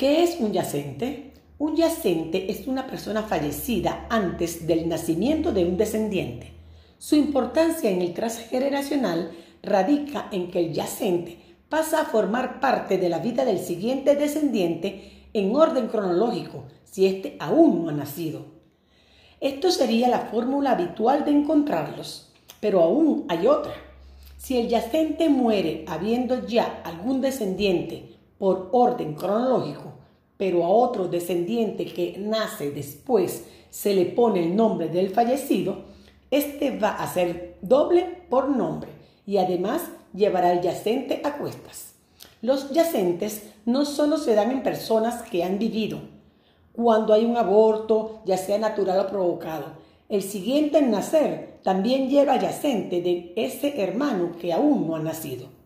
¿Qué es un yacente? Un yacente es una persona fallecida antes del nacimiento de un descendiente. Su importancia en el transgeneracional radica en que el yacente pasa a formar parte de la vida del siguiente descendiente en orden cronológico, si éste aún no ha nacido. Esto sería la fórmula habitual de encontrarlos, pero aún hay otra. Si el yacente muere habiendo ya algún descendiente por orden cronológico, pero a otro descendiente que nace después se le pone el nombre del fallecido, este va a ser doble por nombre y además llevará el yacente a cuestas. Los yacentes no solo se dan en personas que han vivido, cuando hay un aborto, ya sea natural o provocado. El siguiente en nacer también lleva yacente de ese hermano que aún no ha nacido.